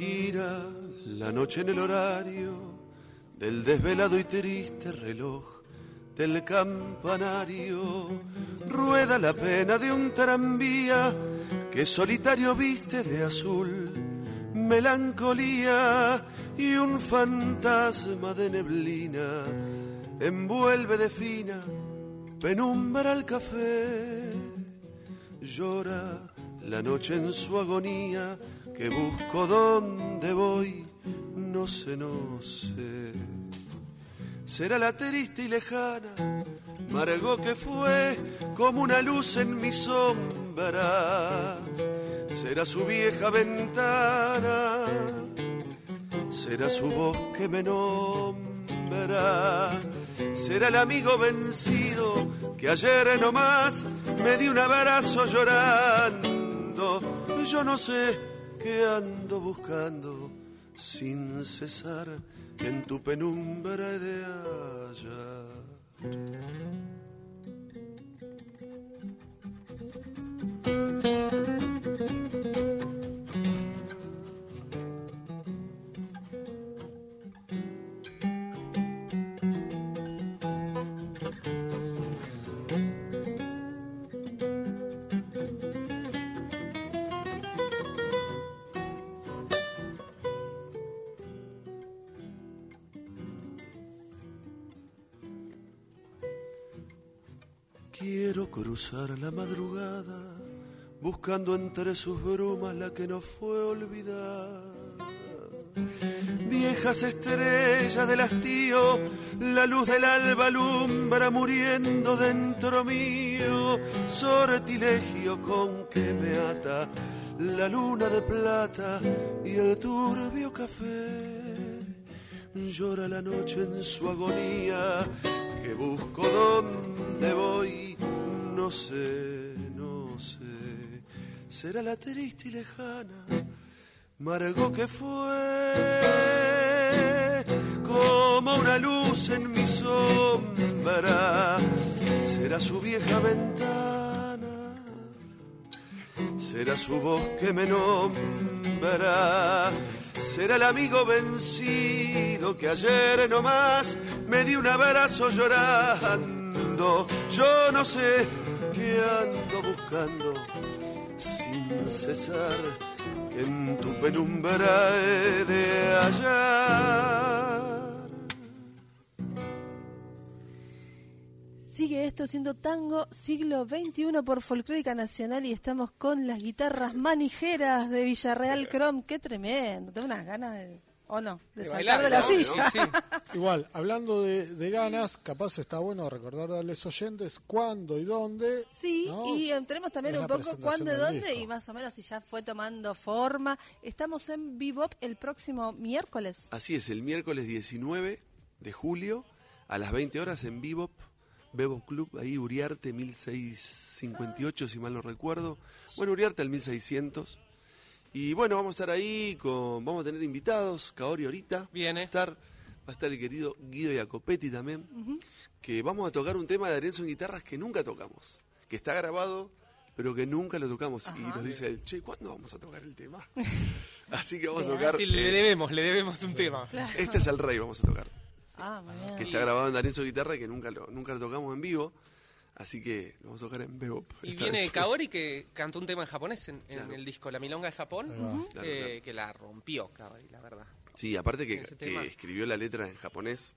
I: Gira la noche en el horario del desvelado y triste reloj del campanario. Rueda la pena de un tranvía que solitario viste de azul. Melancolía y un fantasma de neblina envuelve de fina penumbra el café llora la noche en su agonía, que busco donde voy, no sé, no sé. Será la triste y lejana, Margot que fue como una luz en mi sombra. Será su vieja ventana, será su voz que me nombra. Será el amigo vencido que ayer nomás me dio un abrazo llorando. Yo no sé qué ando buscando sin cesar en tu penumbra de hallar. Cruzar la madrugada buscando entre sus brumas la que no fue olvidada. Viejas estrellas del hastío, la luz del alba alumbra muriendo dentro mío, sortilegio con que me ata la luna de plata y el turbio café. Llora la noche en su agonía, que busco dónde voy, no sé, no sé. Será la triste y lejana Margo que fue como una luz en mi sombra, será su vieja ventana, será su voz que me nombra, será el amigo vencido que ayer nomás me dio un abrazo llorando. Yo no sé qué ando buscando sin cesar que en tu penumbra he de hallar.
B: Sigue esto siendo tango siglo XXI por Folclórica Nacional y estamos con las guitarras manijeras de Villarreal Crom. Qué tremendo, tengo unas ganas de... ¿O no? De,
E: De
B: saltar
E: bailar,
B: de la
E: ¿no?
B: silla.
E: Sí, sí. (laughs)
C: Igual, hablando de, de ganas, capaz está bueno recordar a los oyentes cuándo y dónde.
B: Sí,
C: ¿no?
B: y entremos también un poco cuándo y dónde
C: disco.
B: y más o menos si ya fue tomando forma. Estamos en Bebop el próximo miércoles.
I: Así es, el miércoles 19 de julio a las 20 horas en Bebop, Bebop Club, ahí Uriarte 1658, si mal no recuerdo. Bueno, Uriarte al 1600. Y bueno, vamos a estar ahí, con, vamos a tener invitados, Kaori ahorita.
E: Viene.
I: Va a estar, va a estar el querido Guido Jacopetti también. Que vamos a tocar un tema de Arenzo en guitarras que nunca tocamos. Que está grabado, pero que nunca lo tocamos. Y nos dice él, che, ¿cuándo vamos a tocar el tema? (laughs) Así que vamos a tocar...
E: Sí, le
I: eh,
E: debemos, le debemos un tema.
I: este es el rey, vamos a tocar
B: Ah,
I: que está grabado en Darenzo Guitarra y que nunca lo, nunca lo tocamos en vivo. Así que lo vamos a tocar en Bebop.
E: Y viene
I: vez.
E: Kaori que cantó un tema en japonés en, en
I: Claro.
E: el disco La Milonga de Japón,
I: Claro,
E: eh,
I: claro.
E: que la rompió, Kaori, la verdad.
I: Sí, aparte que, escribió la letra en japonés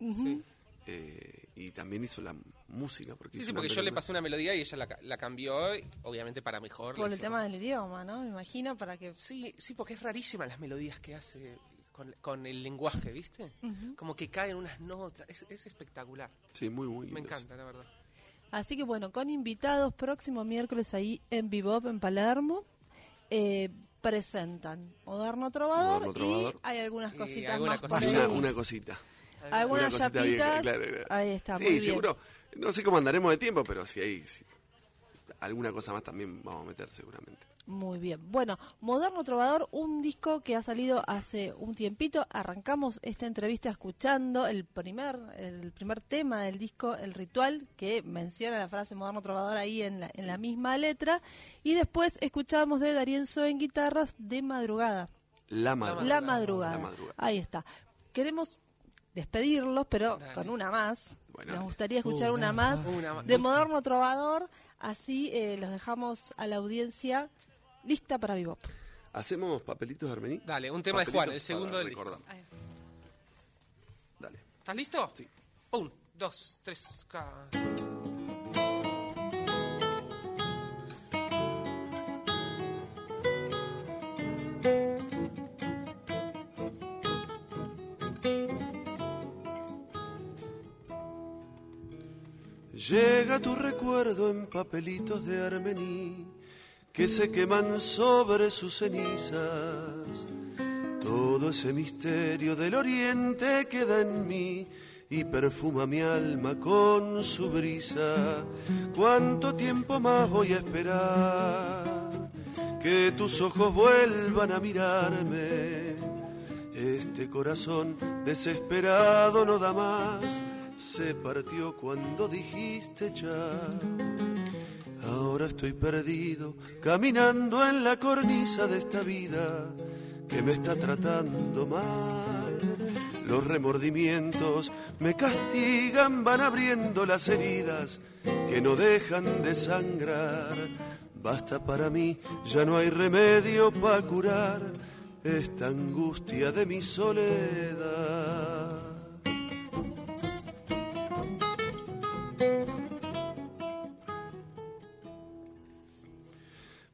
I: eh, y también hizo la música. Porque
E: Sí,
I: hizo
E: sí, porque yo le pasé una melodía y ella la, ca- la cambió, obviamente para mejor.
B: Por el tema del idioma, ¿no? Me imagino para que...
E: Sí, sí, porque es rarísima las melodías que hace con, con el lenguaje, ¿viste? Como que caen unas notas, es, es espectacular.
I: Sí, muy, muy
E: Me
I: lindo.
E: encanta, la verdad.
B: Así que bueno, con invitados próximo miércoles ahí en Bebop en Palermo. eh, presentan Moderno Trovador,
I: Moderno Trovador.
B: y hay algunas cositas
E: alguna
B: más
E: cosita.
I: una cosita.
B: Algunas
I: Una cosita bien,
B: chapitas.
I: claro, claro.
B: Ahí está,
I: Sí,
B: muy bien.
I: seguro. No sé cómo andaremos de tiempo, pero si hay si- alguna cosa más también vamos a meter seguramente.
B: Muy bien. Bueno, Moderno Trovador, un disco que ha salido hace un tiempito. Arrancamos esta entrevista escuchando el primer, el primer tema del disco, El Ritual, que menciona la frase Moderno Trovador ahí en la, en la misma letra. Y después escuchamos de Darienzo en guitarras de madrugada.
I: La madrugada.
B: La madrugada.
I: La madrugada.
B: Ahí está. Queremos despedirlos, pero
E: Dale.
B: con una más.
I: Bueno.
B: Nos gustaría escuchar
C: Una
B: una más
E: Una más.
B: de Moderno Trovador. Así eh, los dejamos a la audiencia lista para Bebop.
I: ¿Hacemos papelitos de Armení?
E: Dale, un tema de Juan, el segundo del.
I: Dale.
E: ¿Estás listo?
I: Sí.
E: Un, dos, tres, ca-
I: Llega tu recuerdo en papelitos de armení que se queman sobre sus cenizas. Todo ese misterio del oriente queda en mí y perfuma mi alma con su brisa. ¿Cuánto tiempo más voy a esperar que tus ojos vuelvan a mirarme? Este corazón desesperado no da más, se partió cuando dijiste ya. Ahora estoy perdido, caminando en la cornisa de esta vida que me está tratando mal. Los remordimientos me castigan, van abriendo las heridas que no dejan de sangrar. Basta para mí, ya no hay remedio para curar esta angustia de mi soledad.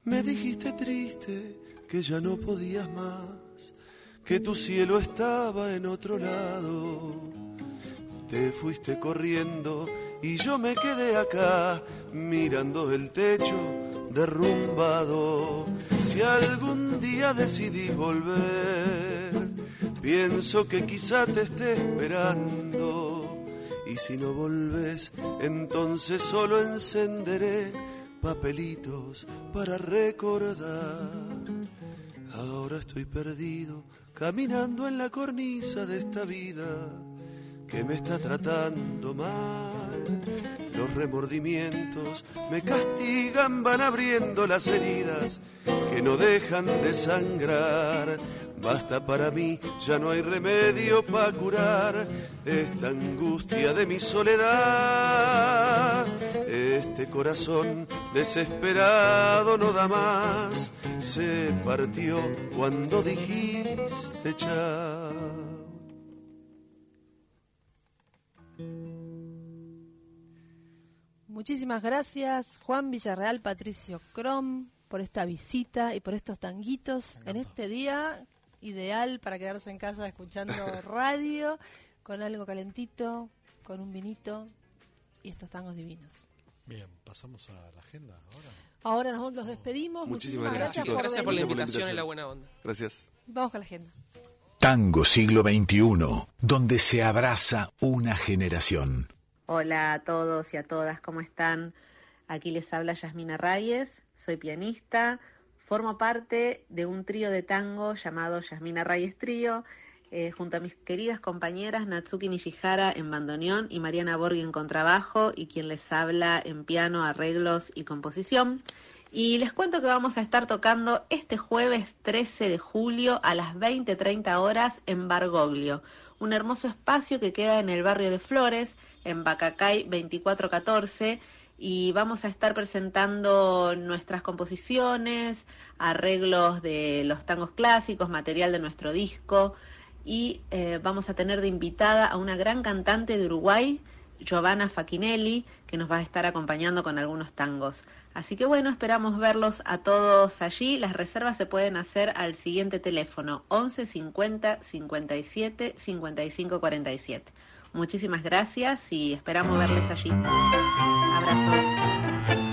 I: Me dijiste triste que ya no podías más, que tu cielo estaba en otro lado. Te fuiste corriendo y yo me quedé acá mirando el techo derrumbado. Si algún día decidí volver, pienso que quizá te esté esperando. Y si no volves, entonces solo encenderé papelitos para recordar. Ahora estoy perdido, caminando en la cornisa de esta vida que me está tratando mal. Los remordimientos me castigan, van abriendo las heridas que no dejan de sangrar. Basta para mí, ya no hay remedio para curar esta angustia de mi soledad. Este corazón desesperado no da más, se partió cuando dijiste chao.
B: Muchísimas gracias Juan Villarreal, Patricio Crom, por esta visita y por estos tanguitos en este día ideal para quedarse en casa escuchando (laughs) radio, con algo calentito, con un vinito y estos tangos divinos.
C: Bien, pasamos a la agenda ahora.
B: Ahora nos los despedimos.
I: Muchísimas
B: Muchísimas,
I: gracias,
B: gracias,
E: Gracias por la invitación y la buena onda.
I: Gracias.
B: Vamos con la agenda.
H: Tango siglo XXI, donde se abraza una generación.
J: Hola a todos y a todas, ¿cómo están? Aquí les habla Yasmina Reyes, soy pianista, formo parte de un trío de tango llamado Yasmina Reyes Trío, eh, junto a mis queridas compañeras Natsuki Nishihara en bandoneón y Mariana Borghi en contrabajo y quien les habla en piano, arreglos y composición. Y les cuento que vamos a estar tocando este jueves 13 de julio a las 20.30 horas en Bargoglio, un hermoso espacio que queda en el barrio de Flores, en Bacacay 2414, y vamos a estar presentando nuestras composiciones, arreglos de los tangos clásicos, material de nuestro disco, y eh, vamos a tener de invitada a una gran cantante de Uruguay, Giovanna Fachinelli, que nos va a estar acompañando con algunos tangos. Así que bueno, esperamos verlos a todos allí. Las reservas se pueden hacer al siguiente teléfono 11 50 57 55 47. Muchísimas gracias y esperamos verles allí. Abrazos.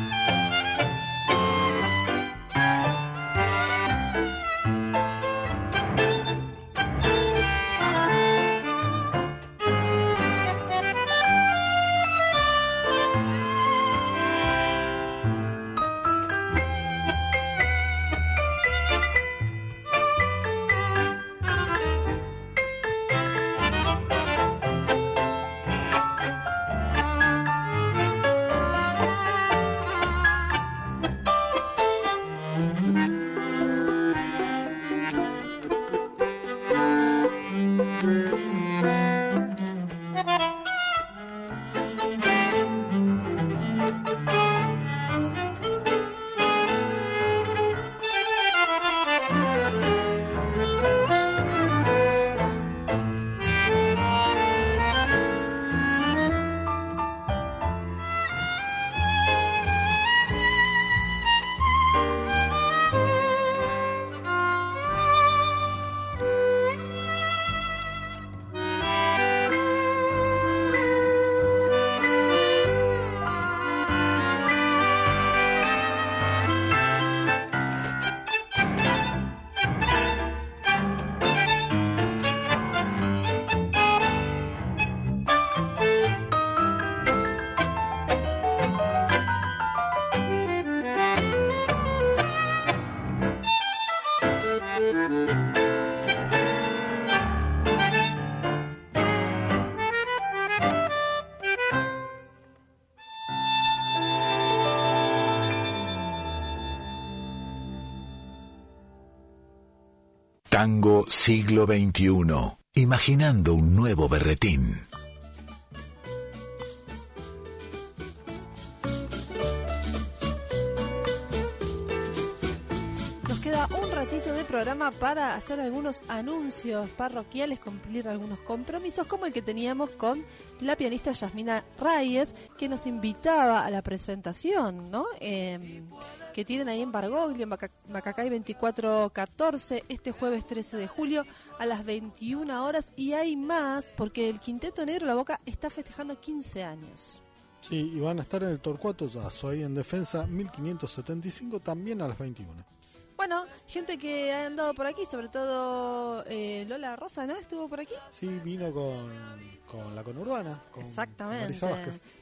H: Tango siglo XXI, imaginando un nuevo berretín.
B: Nos queda un ratito de programa para hacer algunos anuncios parroquiales, cumplir algunos compromisos, como el que teníamos con la pianista Yasmina Reyes, que nos invitaba a la presentación, ¿no? Eh, que tienen ahí en Bargoglio, en Maca- Macacay 2414, este jueves 13 de julio a las 21 horas. Y hay más, porque el Quinteto Negro La Boca está festejando 15 años.
C: Sí, y van a estar en el Torcuato Yazo, ahí en Defensa 1575, también a las 21.
B: Bueno, gente que ha andado por aquí, sobre todo eh, Lola Rosa, ¿no? Estuvo por aquí.
C: Sí, vino con, con la conurbana, con
B: Exactamente.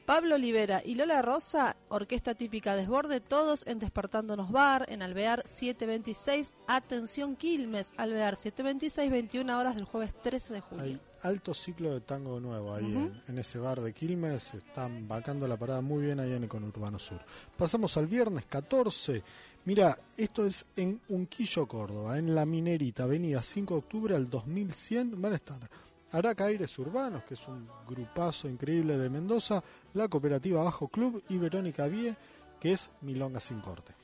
B: Pablo Olivera y Lola Rosa, orquesta típica Desborde, todos en Despertándonos Bar, en Alvear 726. Atención Quilmes, Alvear 726, 21 horas del jueves 13 de julio.
C: Hay alto ciclo de tango nuevo ahí en ese bar de Quilmes. Están vacando la parada muy bien ahí en el conurbano sur. Pasamos al viernes 14. Mira, esto es en Unquillo, Córdoba, en La Minerita, avenida 5 de octubre al 2100. Van a estar Araca Aires Urbanos, que es un grupazo increíble de Mendoza, la cooperativa Bajo Club y Verónica Vie, que es Milonga sin corte.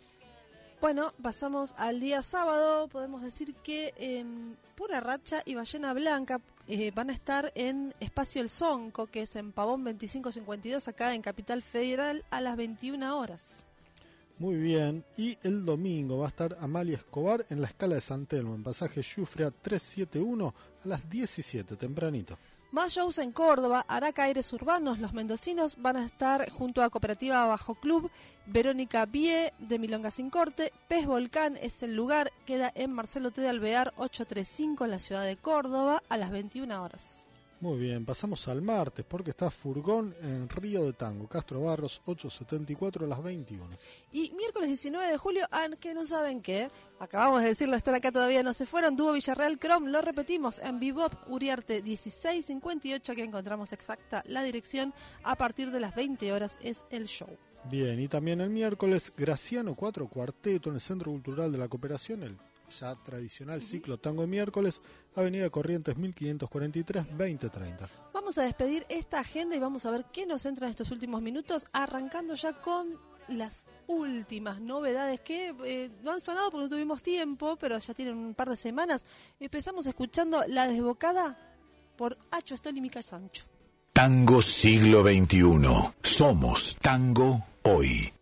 B: Bueno, pasamos al día sábado. Podemos decir que em, Pura Racha y Ballena Blanca eh, van a estar en Espacio El Sonco, que es en Pavón 2552, acá en Capital Federal, a las 21 horas.
C: Muy bien, y el domingo va a estar Amalia Escobar en la escala de San Telmo, en pasaje Jufrea 371 a las 17, tempranito.
B: Más shows en Córdoba, Araca Aires Urbanos, los mendocinos van a estar junto a Cooperativa Bajo Club, Verónica Vie de Milonga Sin Corte, Pez Volcán es el lugar, queda en Marcelo T. de Alvear 835 en la ciudad de Córdoba a las 21 horas.
C: Muy bien, pasamos al martes porque está Furgón en Río de Tango, Castro Barros 874 a las 21.
B: Y miércoles 19 de julio, ah, que no saben qué, acabamos de decirlo, están acá todavía, no se fueron, Dúo Villarreal Crom, lo repetimos, en Bebop Uriarte 1658, que encontramos exacta la dirección, a partir de las 20 horas es el show.
C: Bien, y también el miércoles Graciano 4 Cuarteto en el Centro Cultural de la Cooperación, el ya tradicional ciclo Tango de miércoles, Avenida Corrientes 1543 2030.
B: Vamos a despedir esta agenda y vamos a ver qué nos entra en estos últimos minutos, arrancando ya con las últimas novedades que eh, no han sonado porque no tuvimos tiempo, pero ya tienen un par de semanas. Empezamos escuchando La Desbocada por Acho Stoll y Mica Sancho.
H: Tango siglo XXI. Somos tango hoy.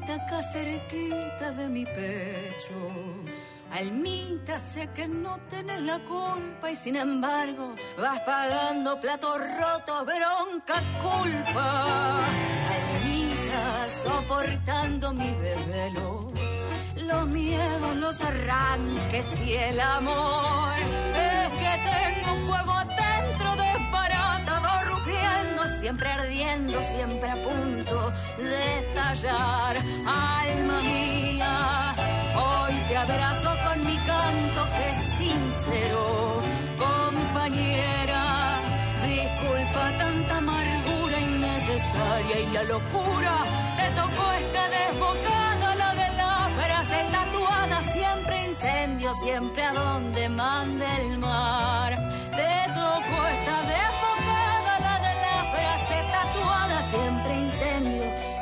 G: Almita acá cerquita de mi pecho. Almita, sé que no tenés la culpa y sin embargo vas pagando platos rotos, bronca culpa. Almita, soportando mis desvelos, los miedos, los arranques y el amor. Siempre ardiendo, siempre a punto de estallar. Alma mía, hoy te abrazo con mi canto que es sincero, compañera. Disculpa tanta amargura innecesaria y la locura te tocó esta desbocada, la de la frase tatuada, siempre incendio, siempre a donde mande el mar. Te tocó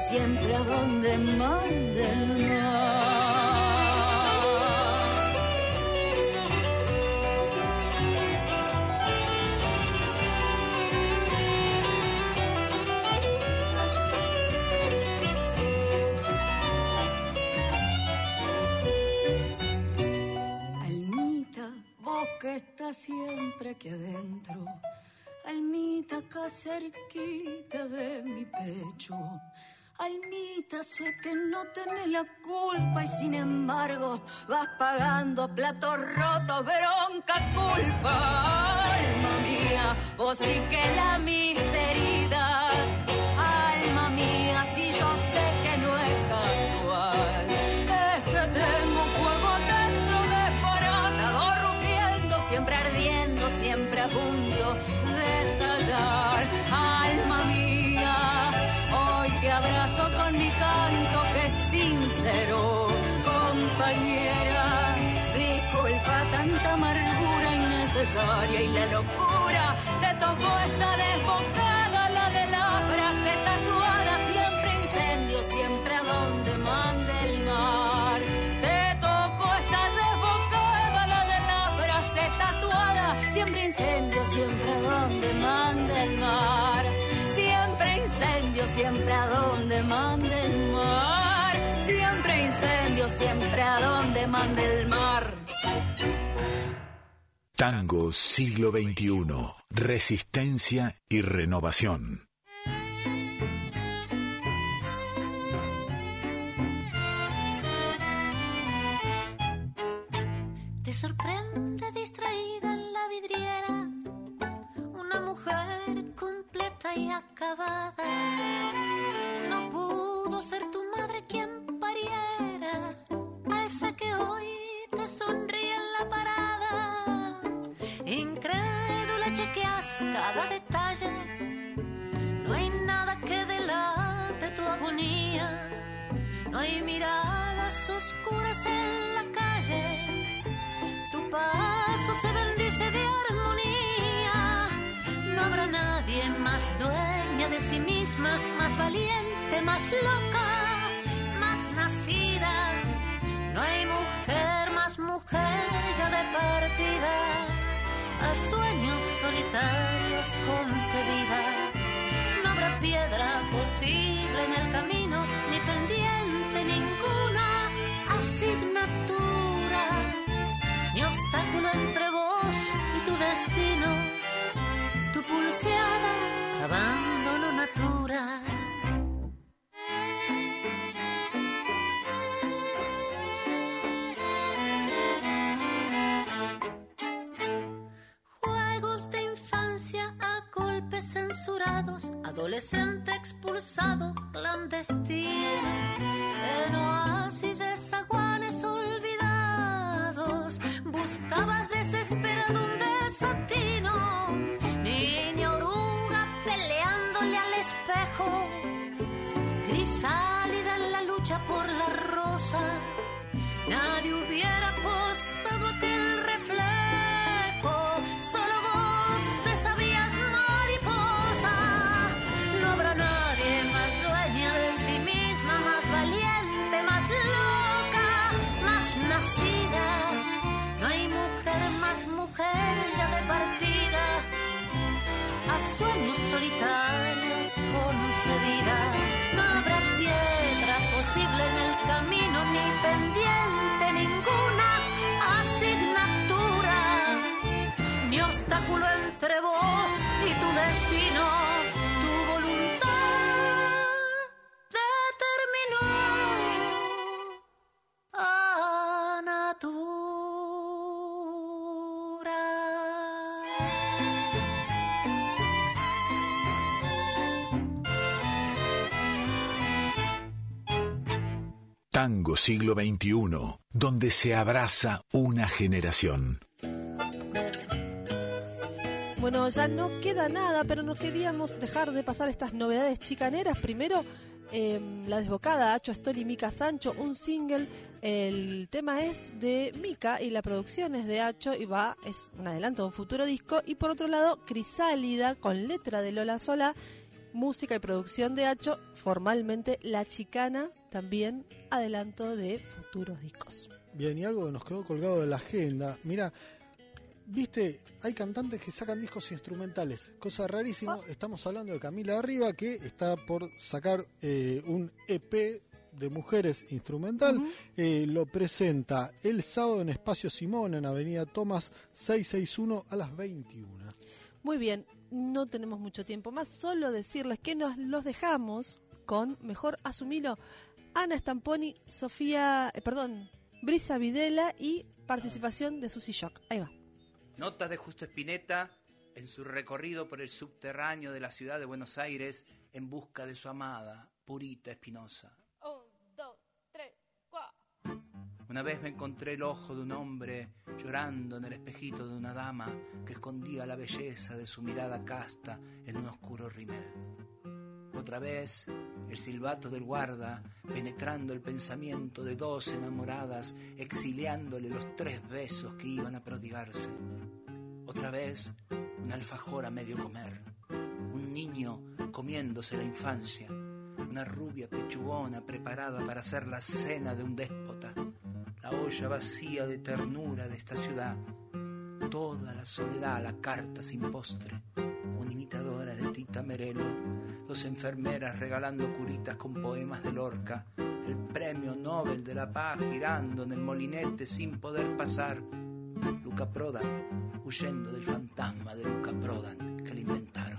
G: siempre a donde mande el mar. Almita, vos que estás siempre aquí adentro. Almita, acá cerquita de mi pecho. Almita, sé que no tenés la culpa y sin embargo vas pagando platos rotos, bronca culpa. Alma mía, vos sí que la misteridad. Y la locura te tocó
K: esta desbocada, la de la frase tatuada, siempre incendio, siempre a donde mande el mar. Te toco esta desbocada, la de la frase tatuada, siempre incendio, siempre a donde mande el mar. Siempre incendio, siempre a donde mande el mar. Siempre incendio, siempre a donde mande el mar.
H: Tango siglo XXI. Resistencia y renovación.
K: Te sorprende distraída en la vidriera una mujer completa y acabada. No pudo ser tu madre quien cada detalle. No hay nada que delate tu agonía. No hay miradas oscuras en la calle. Tu paso se bendice de armonía. No habrá nadie más dueña de sí misma, más valiente, más loca, más nacida. No hay mujer más mujer ya de partida. A sueños solitarios concebida. No habrá piedra posible en el camino, ni pendiente ninguna asignatura, ni obstáculo entre vos y tu destino, tu pulseada, abandono natural. Adolescente expulsado, clandestino,
H: Tango siglo XXI, donde se abraza una generación.
B: Bueno, ya no queda nada, pero no queríamos dejar de pasar estas novedades chicaneras. Primero, eh, La Desbocada, Acho Astori y Mica Sancho, un single. El tema es de Mica y la producción es de Acho y va, es un adelanto de un futuro disco. Y por otro lado, Crisálida, con letra de Lola Sola, música y producción de Acho, formalmente La Chicana, también adelanto de futuros discos.
C: Bien, y algo que nos quedó colgado de la agenda. Mira, viste, hay cantantes que sacan discos instrumentales, cosa rarísima. Estamos hablando de Camila Arriba, que está por sacar eh, un EP de mujeres instrumental. Eh, lo presenta el sábado en Espacio Simón, en Avenida Tomás 661 a las 21.
B: Muy bien, no tenemos mucho tiempo más, solo decirles que nos los dejamos con, mejor asumilo, Ana Stamponi, Sofía, eh, perdón, Brisa Videla y participación de Susy Shock. Ahí va.
D: Notas de Justo Espineta en su recorrido por el subterráneo de la ciudad de Buenos Aires en busca de su amada, Purita Espinosa. Una vez me encontré el ojo de un hombre llorando en el espejito de una dama que escondía la belleza de su mirada casta en un oscuro rimel. Otra vez, el silbato del guarda, penetrando el pensamiento de dos enamoradas, exiliándole los tres besos que iban a prodigarse. Otra vez, un alfajor a medio comer, un niño comiéndose la infancia, una rubia pechugona preparada para hacer la cena de un déspota, la olla vacía de ternura de esta ciudad, toda la soledad la carta sin postre, una imitadora de Tita Merelo, dos enfermeras regalando curitas con poemas de Lorca, el premio Nobel de la Paz girando en el molinete sin poder pasar, Luca Prodan huyendo del fantasma de Luca Prodan que le inventaron.